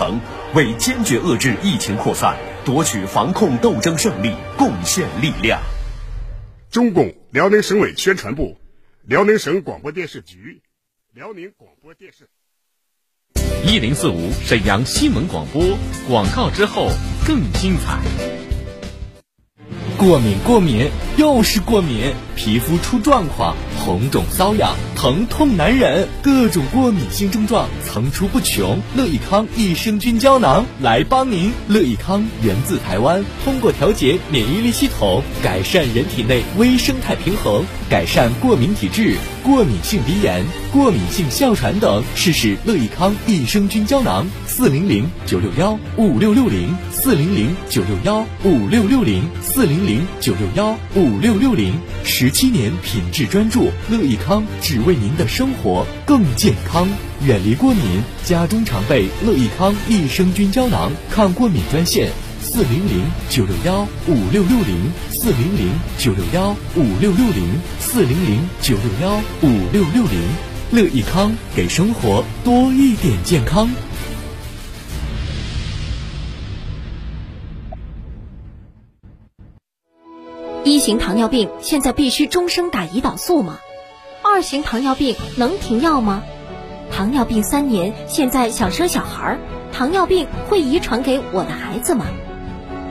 城，为坚决遏制疫情扩散、夺取防控斗争胜利贡献力量。中共辽宁省委宣传部、辽宁省广播电视局、辽宁广播电视。一零四五沈阳新闻广播广告之后更精彩。过敏，过敏，又是过敏，皮肤出状况，红肿瘙痒，疼痛难忍，各种过敏性症状层出不穷。乐益康益生菌胶囊来帮您。乐益康源自台湾，通过调节免疫力系统，改善人体内微生态平衡，改善过敏体质、过敏性鼻炎、过敏性哮喘等。试试乐益康益生菌胶囊，四零零九六幺五六六零，四零零九六幺五六六零，四零零九六幺五六六零。十七年品质专注，乐益康只为您的生活更健康，远离过敏。家中常备乐益康益生菌胶囊，抗过敏专线：四零零九六幺五六六零，四零零九六幺五六六零，四零零九六幺五六六零。乐益康给生活多一点健康。一型糖尿病现在必须终生打胰岛素吗？二型糖尿病能停药吗？糖尿病三年，现在想生小孩儿，糖尿病会遗传给我的孩子吗？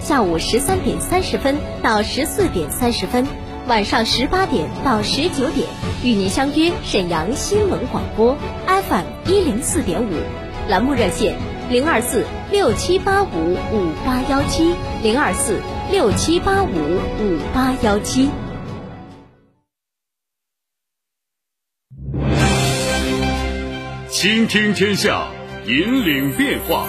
下午十三点三十分到十四点三十分，晚上十八点到十九点，与您相约沈阳新闻广播 FM 一零四点五，栏目热线零二四六七八五五八幺七零二四六七八五五八幺七。倾听天下，引领变化。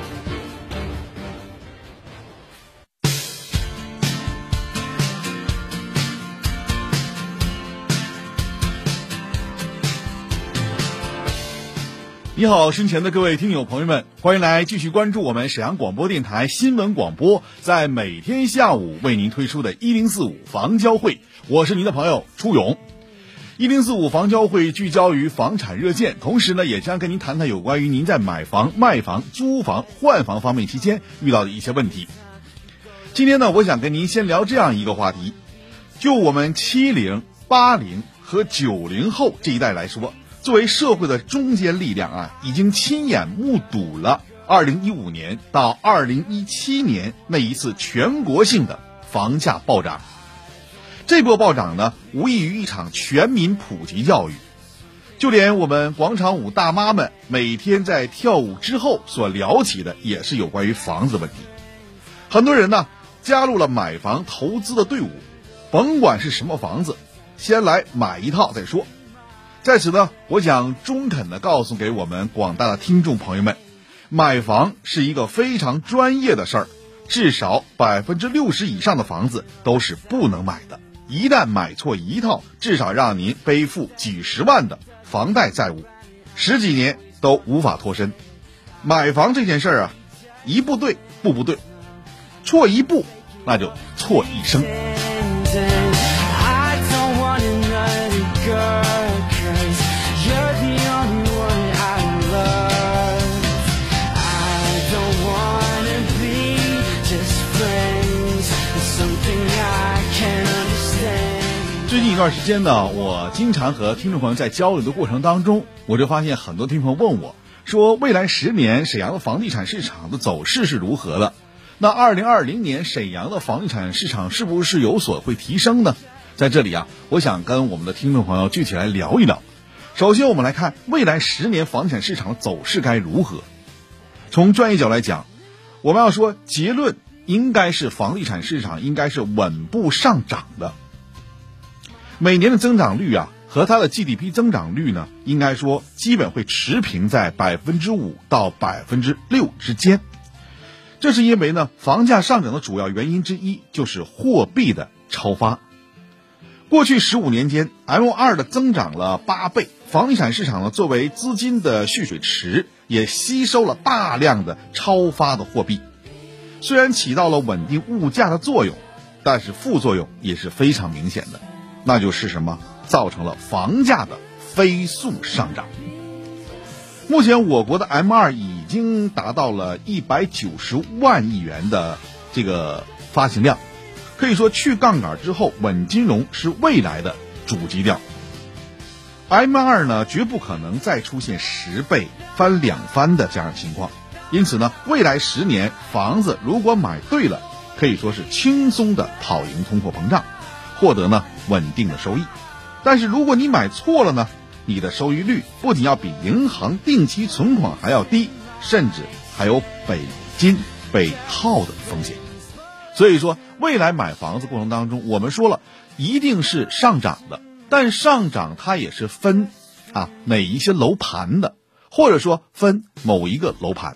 你好，身前的各位听友朋友们，欢迎来继续关注我们沈阳广播电台新闻广播，在每天下午为您推出的“一零四五房交会”，我是您的朋友初勇。一零四五房交会聚焦于房产热线，同时呢，也将跟您谈谈有关于您在买房、卖房、租房、换房方面期间遇到的一些问题。今天呢，我想跟您先聊这样一个话题，就我们七零、八零和九零后这一代来说。作为社会的中坚力量啊，已经亲眼目睹了2015年到2017年那一次全国性的房价暴涨。这波暴涨呢，无异于一场全民普及教育。就连我们广场舞大妈们每天在跳舞之后所聊起的，也是有关于房子问题。很多人呢，加入了买房投资的队伍，甭管是什么房子，先来买一套再说。在此呢，我想中肯的告诉给我们广大的听众朋友们，买房是一个非常专业的事儿，至少百分之六十以上的房子都是不能买的。一旦买错一套，至少让您背负几十万的房贷债务，十几年都无法脱身。买房这件事儿啊，一步对，步步对，错一步那就错一生。段时间呢，我经常和听众朋友在交流的过程当中，我就发现很多听众朋友问我，说未来十年沈阳的房地产市场的走势是如何的？那二零二零年沈阳的房地产市场是不是有所会提升呢？在这里啊，我想跟我们的听众朋友具体来聊一聊。首先，我们来看未来十年房地产市场的走势该如何。从专业角来讲，我们要说结论应该是房地产市场应该是稳步上涨的。每年的增长率啊，和它的 GDP 增长率呢，应该说基本会持平在百分之五到百分之六之间。这是因为呢，房价上涨的主要原因之一就是货币的超发。过去十五年间，M 二的增长了八倍，房地产市场呢作为资金的蓄水池，也吸收了大量的超发的货币。虽然起到了稳定物价的作用，但是副作用也是非常明显的。那就是什么？造成了房价的飞速上涨。目前我国的 M 二已经达到了一百九十万亿元的这个发行量，可以说去杠杆之后，稳金融是未来的主基调。M 二呢，绝不可能再出现十倍翻两番的这样情况，因此呢，未来十年房子如果买对了，可以说是轻松的跑赢通货膨胀。获得呢稳定的收益，但是如果你买错了呢，你的收益率不仅要比银行定期存款还要低，甚至还有北金被套的风险。所以说，未来买房子过程当中，我们说了一定是上涨的，但上涨它也是分啊哪一些楼盘的，或者说分某一个楼盘。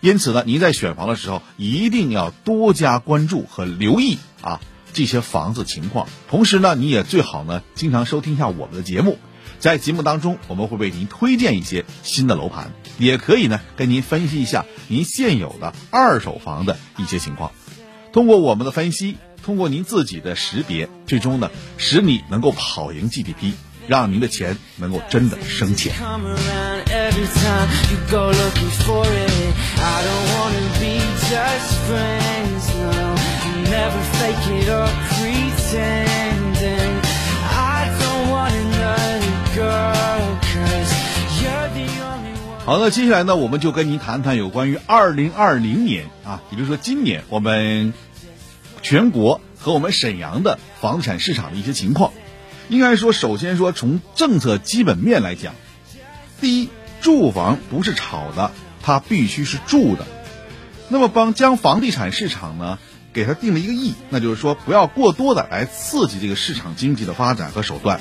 因此呢，您在选房的时候一定要多加关注和留意啊。这些房子情况，同时呢，你也最好呢经常收听一下我们的节目，在节目当中我们会为您推荐一些新的楼盘，也可以呢跟您分析一下您现有的二手房的一些情况。通过我们的分析，通过您自己的识别，最终呢使你能够跑赢 GDP，让您的钱能够真的生钱。好，那接下来呢，我们就跟您谈谈有关于二零二零年啊，也就是说今年我们全国和我们沈阳的房产市场的一些情况。应该说，首先说从政策基本面来讲，第一，住房不是炒的，它必须是住的。那么帮将房地产市场呢？给他定了一个亿，那就是说不要过多的来刺激这个市场经济的发展和手段，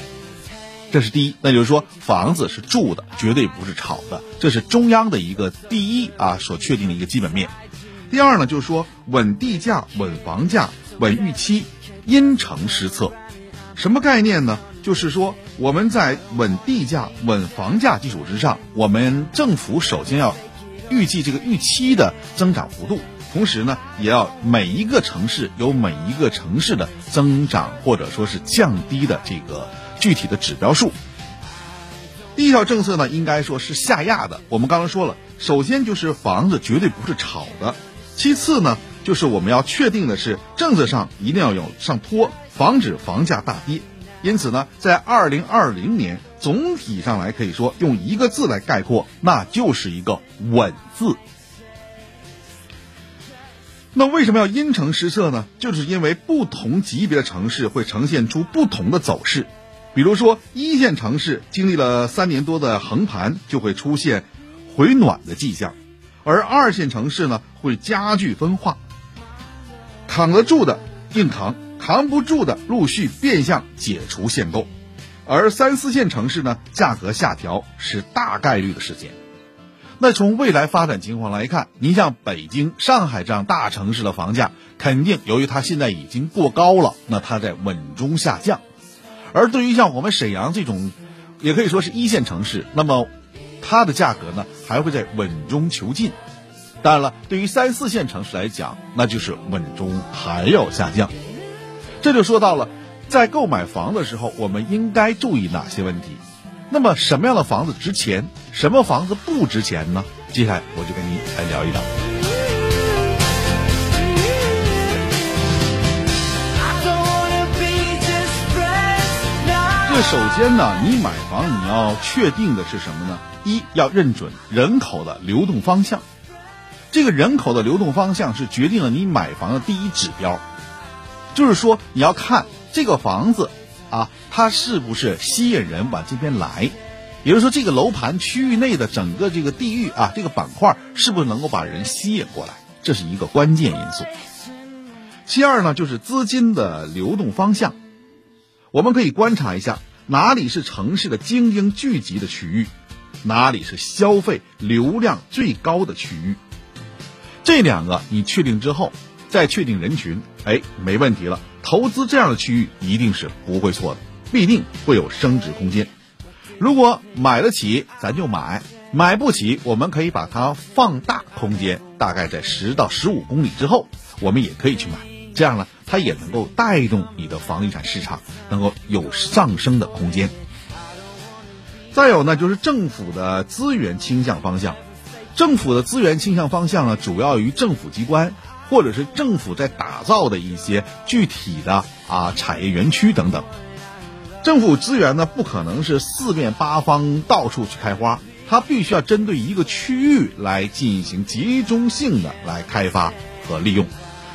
这是第一。那就是说房子是住的，绝对不是炒的，这是中央的一个第一啊所确定的一个基本面。第二呢，就是说稳地价、稳房价、稳预期，因城施策。什么概念呢？就是说我们在稳地价、稳房价基础之上，我们政府首先要预计这个预期的增长幅度。同时呢，也要每一个城市有每一个城市的增长或者说是降低的这个具体的指标数。第一条政策呢，应该说是下压的。我们刚刚说了，首先就是房子绝对不是炒的，其次呢，就是我们要确定的是政策上一定要有上托，防止房价大跌。因此呢，在二零二零年总体上来可以说用一个字来概括，那就是一个稳字。那为什么要因城施策呢？就是因为不同级别的城市会呈现出不同的走势。比如说，一线城市经历了三年多的横盘，就会出现回暖的迹象；而二线城市呢，会加剧分化。扛得住的硬扛，扛不住的陆续变相解除限购；而三四线城市呢，价格下调是大概率的事件。那从未来发展情况来看，您像北京、上海这样大城市的房价，肯定由于它现在已经过高了，那它在稳中下降。而对于像我们沈阳这种，也可以说是一线城市，那么它的价格呢，还会在稳中求进。当然了，对于三四线城市来讲，那就是稳中还要下降。这就说到了，在购买房的时候，我们应该注意哪些问题？那么什么样的房子值钱，什么房子不值钱呢？接下来我就跟您来聊一聊。这首先呢，你买房你要确定的是什么呢？一要认准人口的流动方向，这个人口的流动方向是决定了你买房的第一指标。就是说，你要看这个房子啊，它是不是吸引人往这边来，也就是说，这个楼盘区域内的整个这个地域啊，这个板块是不是能够把人吸引过来，这是一个关键因素。其二呢，就是资金的流动方向，我们可以观察一下哪里是城市的精英聚集的区域，哪里是消费流量最高的区域。这两个你确定之后。再确定人群，哎，没问题了。投资这样的区域一定是不会错的，必定会有升值空间。如果买得起，咱就买；买不起，我们可以把它放大空间，大概在十到十五公里之后，我们也可以去买。这样呢，它也能够带动你的房地产市场能够有上升的空间。再有呢，就是政府的资源倾向方向。政府的资源倾向方向呢，主要于政府机关。或者是政府在打造的一些具体的啊产业园区等等，政府资源呢不可能是四面八方到处去开花，它必须要针对一个区域来进行集中性的来开发和利用，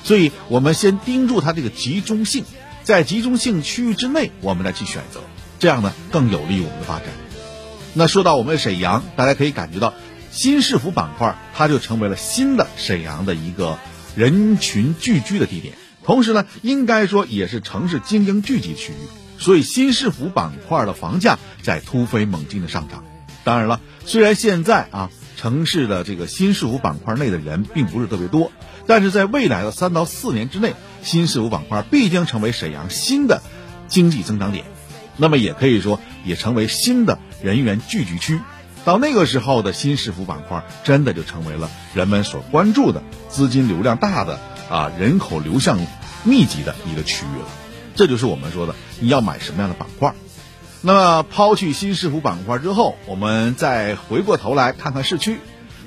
所以我们先盯住它这个集中性，在集中性区域之内，我们再去选择，这样呢更有利于我们的发展。那说到我们沈阳，大家可以感觉到新市府板块，它就成为了新的沈阳的一个。人群聚居的地点，同时呢，应该说也是城市精英聚集区域，所以新市府板块的房价在突飞猛进的上涨。当然了，虽然现在啊，城市的这个新市府板块内的人并不是特别多，但是在未来的三到四年之内，新市府板块必将成为沈阳新的经济增长点，那么也可以说也成为新的人员聚集区。到那个时候的新市府板块，真的就成为了人们所关注的资金流量大的啊人口流向密集的一个区域了。这就是我们说的你要买什么样的板块。那么抛去新市府板块之后，我们再回过头来看看市区，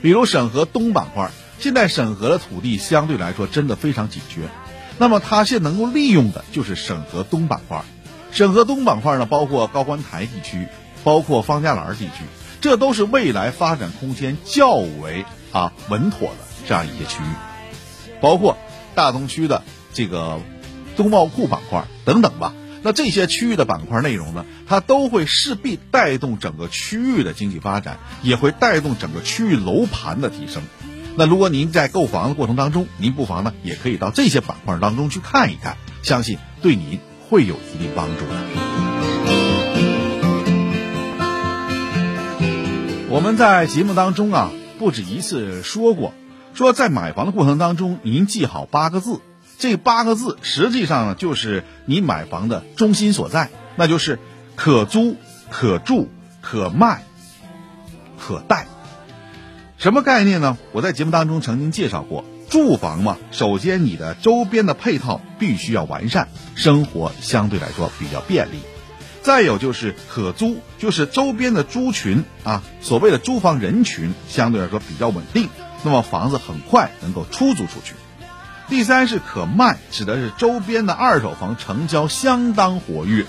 比如沈河东板块。现在沈河的土地相对来说真的非常紧缺，那么它现能够利用的就是沈河东板块。沈河东板块呢，包括高官台地区，包括方家栏地区。这都是未来发展空间较为啊稳妥的这样一些区域，包括大东区的这个东贸库板块等等吧。那这些区域的板块内容呢，它都会势必带动整个区域的经济发展，也会带动整个区域楼盘的提升。那如果您在购房的过程当中，您不妨呢也可以到这些板块当中去看一看，相信对您会有一定帮助的。我们在节目当中啊，不止一次说过，说在买房的过程当中，您记好八个字。这八个字实际上，就是你买房的中心所在，那就是可租、可住、可卖、可贷。什么概念呢？我在节目当中曾经介绍过，住房嘛，首先你的周边的配套必须要完善，生活相对来说比较便利。再有就是可租，就是周边的租群啊，所谓的租房人群相对来说比较稳定，那么房子很快能够出租出去。第三是可卖，指的是周边的二手房成交相当活跃。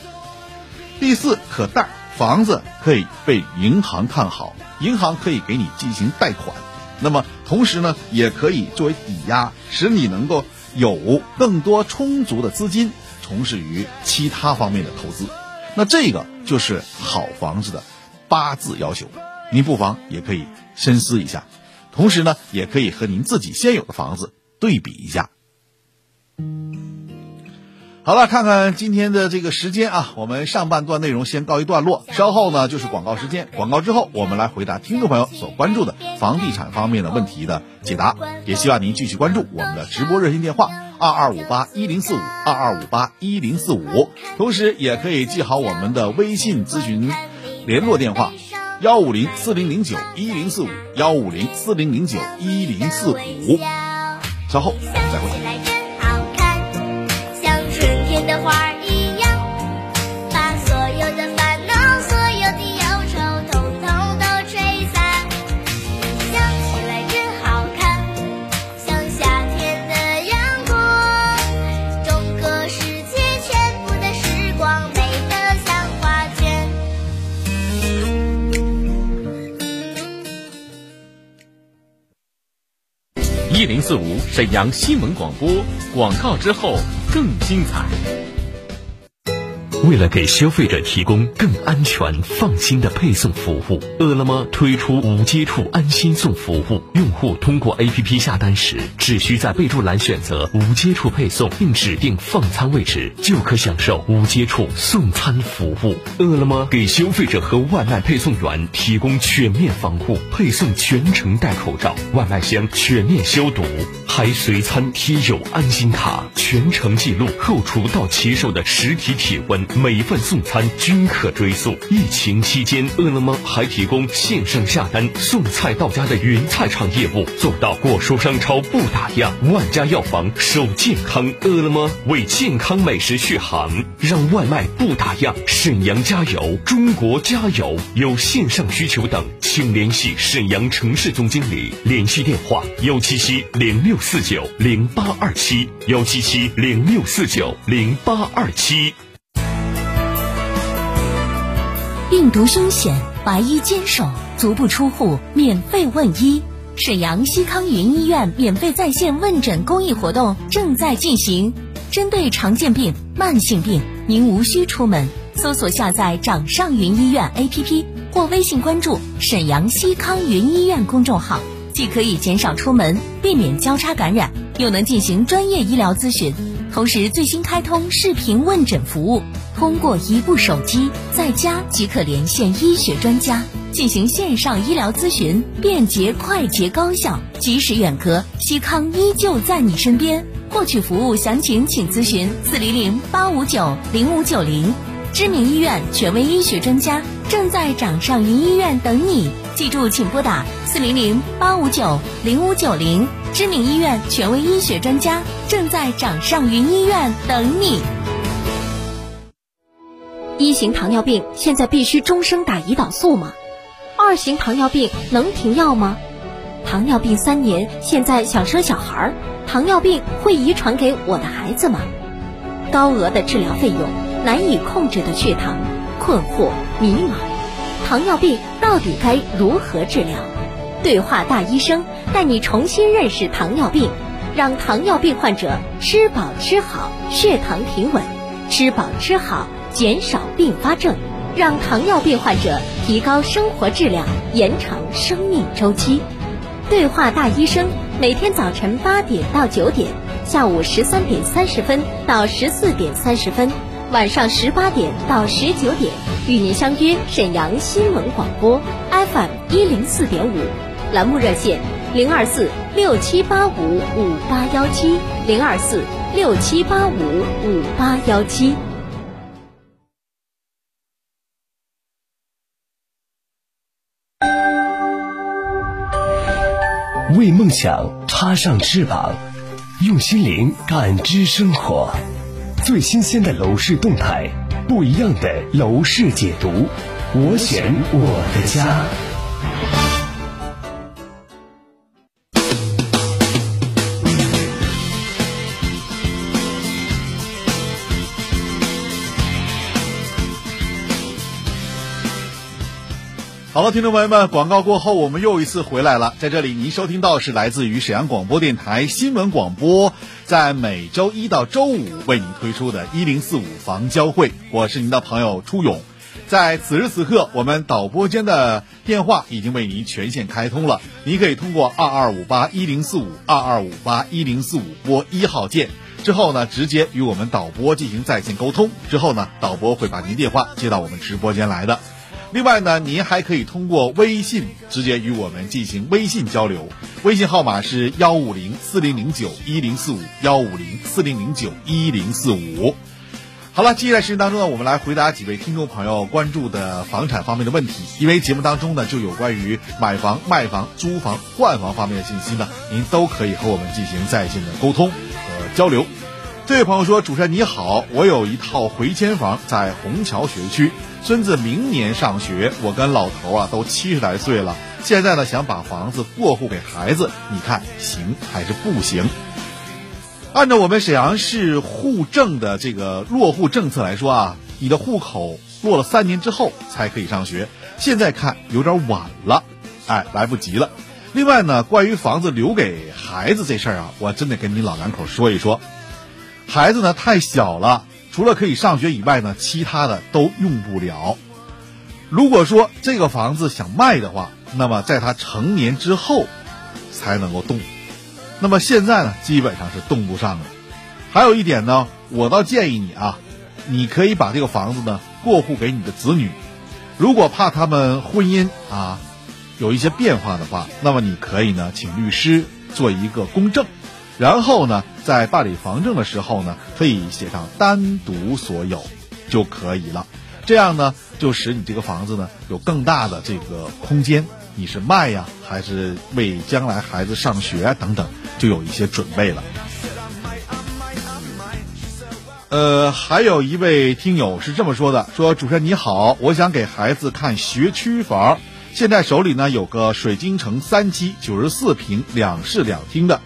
第四可贷，房子可以被银行看好，银行可以给你进行贷款，那么同时呢，也可以作为抵押，使你能够有更多充足的资金从事于其他方面的投资。那这个就是好房子的八字要求，您不妨也可以深思一下，同时呢，也可以和您自己现有的房子对比一下。好了，看看今天的这个时间啊，我们上半段内容先告一段落，稍后呢就是广告时间，广告之后我们来回答听众朋友所关注的房地产方面的问题的解答，也希望您继续关注我们的直播热线电话。二二五八一零四五，二二五八一零四五，同时也可以记好我们的微信咨询联络电话：幺五零四零零九一零四五，幺五零四零零九一零四五。稍后再会。零四五沈阳新闻广播广告之后更精彩。为了给消费者提供更安全、放心的配送服务，饿了么推出无接触安心送服务。用户通过 APP 下单时，只需在备注栏选择无接触配送，并指定放餐位置，就可享受无接触送餐服务。饿了么给消费者和外卖配送员提供全面防护，配送全程戴口罩，外卖箱全面消毒，还随餐贴有安心卡，全程记录后厨到骑手的实体体温。每份送餐均可追溯。疫情期间，饿了么还提供线上下单送菜到家的云菜场业务，做到果蔬商超不打烊，万家药房守健康。饿了么为健康美食续航，让外卖不打烊。沈阳加油，中国加油！有线上需求等，请联系沈阳城市总经理，联系电话：幺七七零六四九零八二七，幺七七零六四九零八二七。病毒凶险，白衣坚守，足不出户免费问医。沈阳西康云医院免费在线问诊公益活动正在进行，针对常见病、慢性病，您无需出门，搜索下载掌上云医院 APP 或微信关注沈阳西康云医院公众号，既可以减少出门，避免交叉感染，又能进行专业医疗咨询。同时，最新开通视频问诊服务。通过一部手机，在家即可连线医学专家进行线上医疗咨询，便捷、快捷、高效，即使远隔，西康依旧在你身边。获取服务详情，请咨询四零零八五九零五九零。知名医院权威医学专家正在掌上云医院等你，记住，请拨打四零零八五九零五九零。知名医院权威医学专家正在掌上云医院等你。一型糖尿病现在必须终生打胰岛素吗？二型糖尿病能停药吗？糖尿病三年，现在想生小孩儿，糖尿病会遗传给我的孩子吗？高额的治疗费用，难以控制的血糖，困惑迷茫，糖尿病到底该如何治疗？对话大医生带你重新认识糖尿病，让糖尿病患者吃饱吃好，血糖平稳，吃饱吃好。减少并发症，让糖尿病患者提高生活质量，延长生命周期。对话大医生，每天早晨八点到九点，下午十三点三十分到十四点三十分，晚上十八点到十九点，与您相约沈阳新闻广播 FM 一零四点五，栏目热线零二四六七八五五八幺七零二四六七八五五八幺七。为梦想插上翅膀，用心灵感知生活。最新鲜的楼市动态，不一样的楼市解读。我选我的家。好了，听众朋友们，广告过后，我们又一次回来了。在这里，您收听到是来自于沈阳广播电台新闻广播，在每周一到周五为您推出的“一零四五房交会”，我是您的朋友初勇。在此时此刻，我们导播间的电话已经为您全线开通了，您可以通过二二五八一零四五二二五八一零四五拨一号键，之后呢，直接与我们导播进行在线沟通，之后呢，导播会把您电话接到我们直播间来的。另外呢，您还可以通过微信直接与我们进行微信交流，微信号码是幺五零四零零九一零四五幺五零四零零九一零四五。好了，接下来时间当中呢，我们来回答几位听众朋友关注的房产方面的问题。因为节目当中呢，就有关于买房、卖房、租房、换房方面的信息呢，您都可以和我们进行在线的沟通和交流。这位朋友说：“主持人你好，我有一套回迁房在虹桥学区。”孙子明年上学，我跟老头啊都七十来岁了，现在呢想把房子过户给孩子，你看行还是不行？按照我们沈阳市户政的这个落户政策来说啊，你的户口落了三年之后才可以上学，现在看有点晚了，哎，来不及了。另外呢，关于房子留给孩子这事儿啊，我真得跟你老两口说一说。孩子呢太小了，除了可以上学以外呢，其他的都用不了。如果说这个房子想卖的话，那么在他成年之后才能够动。那么现在呢，基本上是动不上了。还有一点呢，我倒建议你啊，你可以把这个房子呢过户给你的子女。如果怕他们婚姻啊。有一些变化的话，那么你可以呢，请律师做一个公证，然后呢，在办理房证的时候呢，可以写上单独所有就可以了。这样呢，就使你这个房子呢有更大的这个空间。你是卖呀，还是为将来孩子上学等等，就有一些准备了。呃，还有一位听友是这么说的：说主持人你好，我想给孩子看学区房。现在手里呢有个水晶城三期九十四平两室两厅的，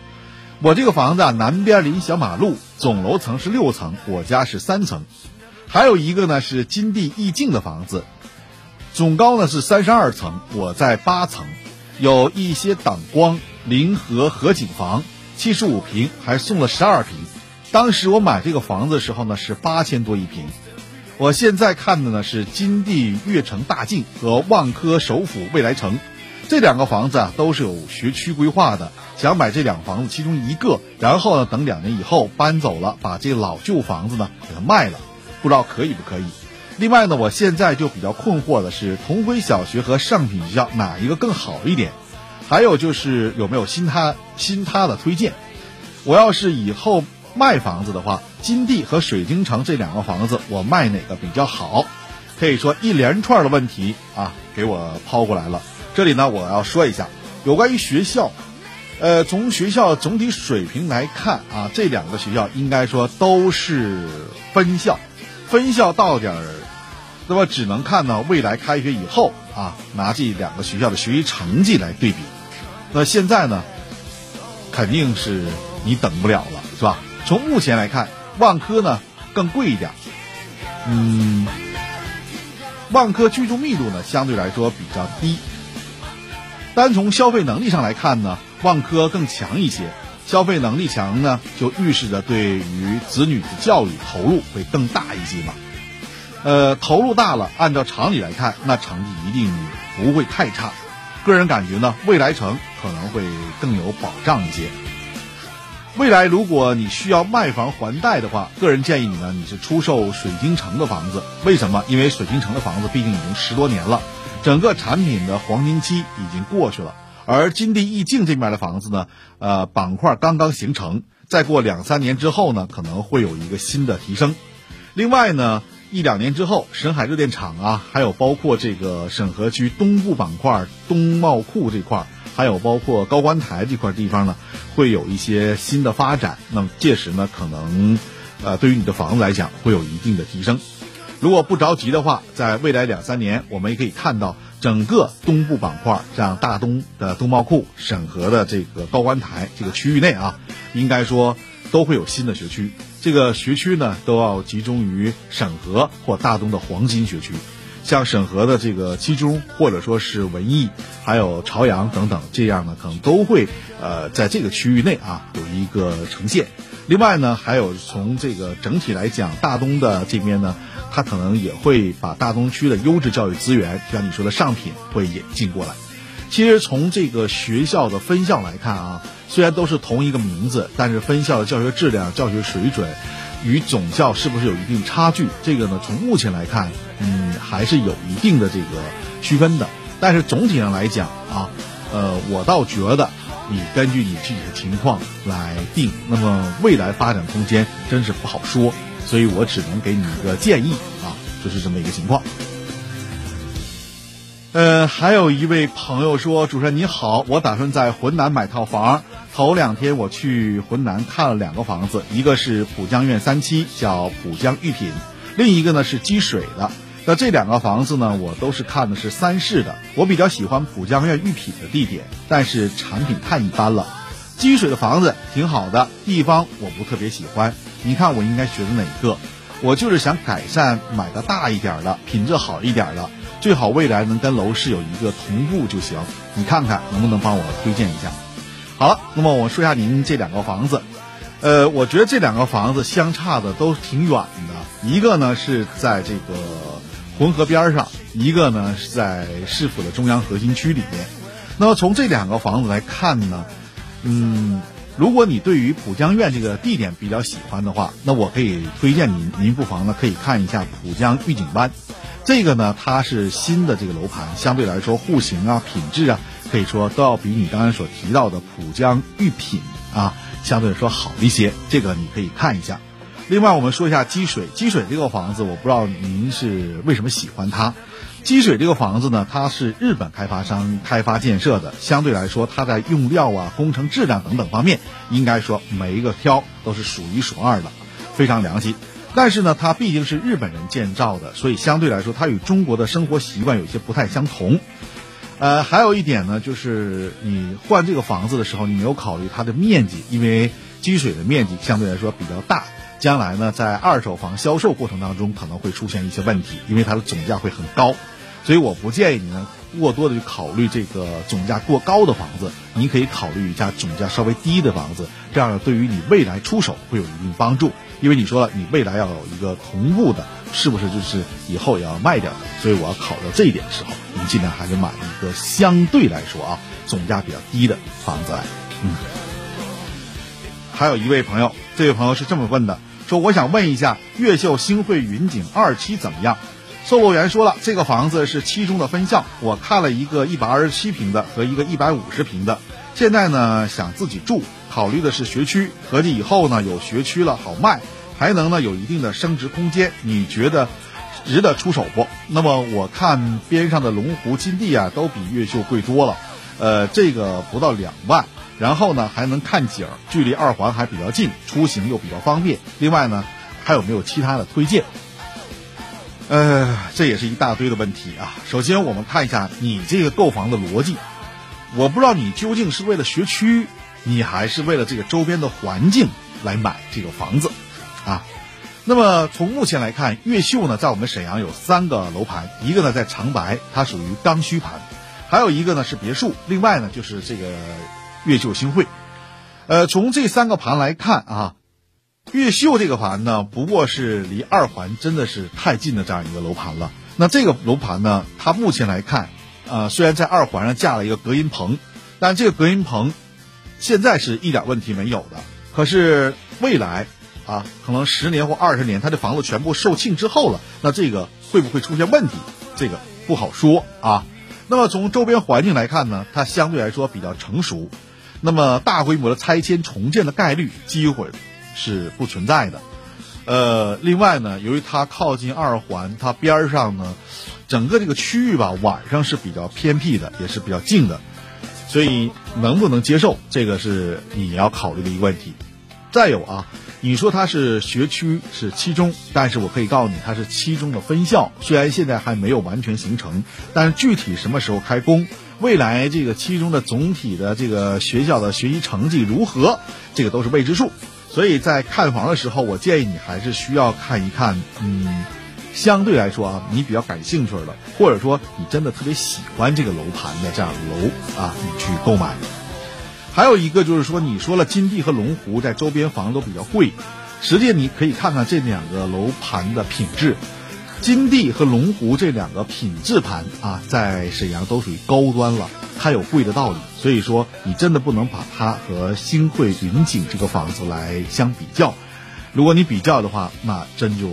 我这个房子啊南边临小马路，总楼层是六层，我家是三层，还有一个呢是金地逸境的房子，总高呢是三十二层，我在八层，有一些挡光，临河河景房，七十五平还送了十二平，当时我买这个房子的时候呢是八千多一平。我现在看的呢是金地悦城大境和万科首府未来城，这两个房子啊都是有学区规划的。想买这两房子其中一个，然后呢等两年以后搬走了，把这老旧房子呢给它卖了，不知道可以不可以。另外呢，我现在就比较困惑的是同辉小学和上品学校哪一个更好一点？还有就是有没有新他新他的推荐？我要是以后。卖房子的话，金地和水晶城这两个房子，我卖哪个比较好？可以说一连串的问题啊，给我抛过来了。这里呢，我要说一下有关于学校，呃，从学校总体水平来看啊，这两个学校应该说都是分校，分校到点儿，那么只能看到未来开学以后啊，拿这两个学校的学习成绩来对比。那现在呢，肯定是你等不了了，是吧？从目前来看，万科呢更贵一点，嗯，万科居住密度呢相对来说比较低。单从消费能力上来看呢，万科更强一些。消费能力强呢，就预示着对于子女的教育投入会更大一些嘛。呃，投入大了，按照常理来看，那成绩一定不会太差。个人感觉呢，未来城可能会更有保障一些。未来，如果你需要卖房还贷的话，个人建议你呢，你是出售水晶城的房子。为什么？因为水晶城的房子毕竟已经十多年了，整个产品的黄金期已经过去了。而金地逸境这边的房子呢，呃，板块刚刚形成，再过两三年之后呢，可能会有一个新的提升。另外呢，一两年之后，沈海热电厂啊，还有包括这个沈河区东部板块东贸库这块。还有包括高官台这块地方呢，会有一些新的发展。那么届时呢，可能，呃，对于你的房子来讲，会有一定的提升。如果不着急的话，在未来两三年，我们也可以看到整个东部板块，像大东的东贸库、沈河的这个高官台这个区域内啊，应该说都会有新的学区。这个学区呢，都要集中于沈河或大东的黄金学区。像沈河的这个七中，或者说是文艺，还有朝阳等等，这样呢，可能都会呃在这个区域内啊有一个呈现。另外呢，还有从这个整体来讲，大东的这边呢，它可能也会把大东区的优质教育资源，像你说的上品会引进过来。其实从这个学校的分校来看啊，虽然都是同一个名字，但是分校的教学质量、教学水准。与总校是不是有一定差距？这个呢，从目前来看，嗯，还是有一定的这个区分的。但是总体上来讲啊，呃，我倒觉得你根据你具体的情况来定。那么未来发展空间真是不好说，所以我只能给你一个建议啊，就是这么一个情况。呃，还有一位朋友说：“主持人你好，我打算在浑南买套房。头两天我去浑南看了两个房子，一个是浦江苑三期，叫浦江御品；另一个呢是积水的。那这两个房子呢，我都是看的是三室的。我比较喜欢浦江苑御品的地点，但是产品太一般了。积水的房子挺好的，地方我不特别喜欢。你看我应该选择哪个？我就是想改善，买个大一点的，品质好一点的。”最好未来能跟楼市有一个同步就行。你看看能不能帮我推荐一下？好了，那么我说一下您这两个房子，呃，我觉得这两个房子相差的都挺远的，一个呢是在这个浑河边上，一个呢是在市府的中央核心区里面。那么从这两个房子来看呢，嗯，如果你对于浦江苑这个地点比较喜欢的话，那我可以推荐您，您不妨呢可以看一下浦江御景湾。这个呢，它是新的这个楼盘，相对来说户型啊、品质啊。可以说都要比你刚才所提到的浦江御品啊，相对来说好一些。这个你可以看一下。另外，我们说一下积水。积水这个房子，我不知道您是为什么喜欢它。积水这个房子呢，它是日本开发商开发建设的，相对来说，它在用料啊、工程质量等等方面，应该说每一个挑都是数一数二的，非常良心。但是呢，它毕竟是日本人建造的，所以相对来说，它与中国的生活习惯有些不太相同。呃，还有一点呢，就是你换这个房子的时候，你没有考虑它的面积，因为积水的面积相对来说比较大，将来呢，在二手房销售过程当中可能会出现一些问题，因为它的总价会很高，所以我不建议你呢过多的去考虑这个总价过高的房子，你可以考虑一下总价稍微低的房子，这样对于你未来出手会有一定帮助，因为你说了你未来要有一个同步的。是不是就是以后也要卖掉的？所以我要考虑到这一点的时候，你尽量还是买一个相对来说啊总价比较低的房子来。嗯。还有一位朋友，这位朋友是这么问的：说我想问一下，越秀星汇云景二期怎么样？售楼员说了，这个房子是七中的分校，我看了一个一百二十七平的和一个一百五十平的，现在呢想自己住，考虑的是学区，合计以后呢有学区了好卖。还能呢有一定的升值空间，你觉得值得出手不？那么我看边上的龙湖金地啊，都比越秀贵多了，呃，这个不到两万，然后呢还能看景儿，距离二环还比较近，出行又比较方便。另外呢，还有没有其他的推荐？呃，这也是一大堆的问题啊。首先我们看一下你这个购房的逻辑，我不知道你究竟是为了学区，你还是为了这个周边的环境来买这个房子。啊，那么从目前来看，越秀呢，在我们沈阳有三个楼盘，一个呢在长白，它属于刚需盘，还有一个呢是别墅，另外呢就是这个越秀星汇。呃，从这三个盘来看啊，越秀这个盘呢，不过是离二环真的是太近的这样一个楼盘了。那这个楼盘呢，它目前来看，呃，虽然在二环上架了一个隔音棚，但这个隔音棚现在是一点问题没有的。可是未来。啊，可能十年或二十年，它的房子全部售罄之后了，那这个会不会出现问题？这个不好说啊。那么从周边环境来看呢，它相对来说比较成熟，那么大规模的拆迁重建的概率机会是不存在的。呃，另外呢，由于它靠近二环，它边上呢，整个这个区域吧，晚上是比较偏僻的，也是比较静的，所以能不能接受，这个是你要考虑的一个问题。再有啊。你说它是学区是七中，但是我可以告诉你，它是七中的分校。虽然现在还没有完全形成，但是具体什么时候开工，未来这个七中的总体的这个学校的学习成绩如何，这个都是未知数。所以在看房的时候，我建议你还是需要看一看，嗯，相对来说啊，你比较感兴趣的，或者说你真的特别喜欢这个楼盘的这样楼啊，你去购买。还有一个就是说，你说了金地和龙湖在周边房都比较贵，实际你可以看看这两个楼盘的品质，金地和龙湖这两个品质盘啊，在沈阳都属于高端了，它有贵的道理。所以说，你真的不能把它和新汇云景这个房子来相比较。如果你比较的话，那真就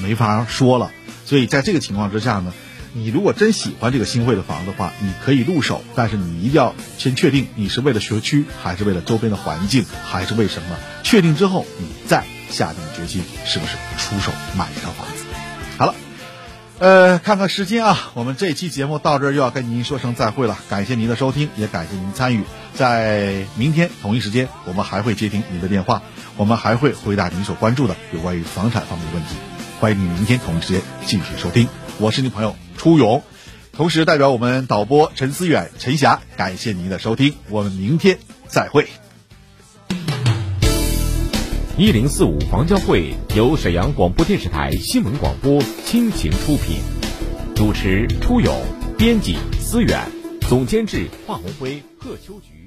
没法说了。所以在这个情况之下呢。你如果真喜欢这个新汇的房子的话，你可以入手，但是你一定要先确定你是为了学区，还是为了周边的环境，还是为什么？确定之后，你再下定决心，是不是出手买一套房子？呃，看看时间啊，我们这期节目到这儿又要跟您说声再会了。感谢您的收听，也感谢您参与。在明天同一时间，我们还会接听您的电话，我们还会回答您所关注的有关于房产方面的问题。欢迎您明天同一时间继续收听，我是您朋友。初勇，同时代表我们导播陈思远、陈霞，感谢您的收听，我们明天再会。一零四五房交会由沈阳广播电视台新闻广播倾情出品。主持：出勇，编辑：思远，总监制：华红辉、贺秋菊。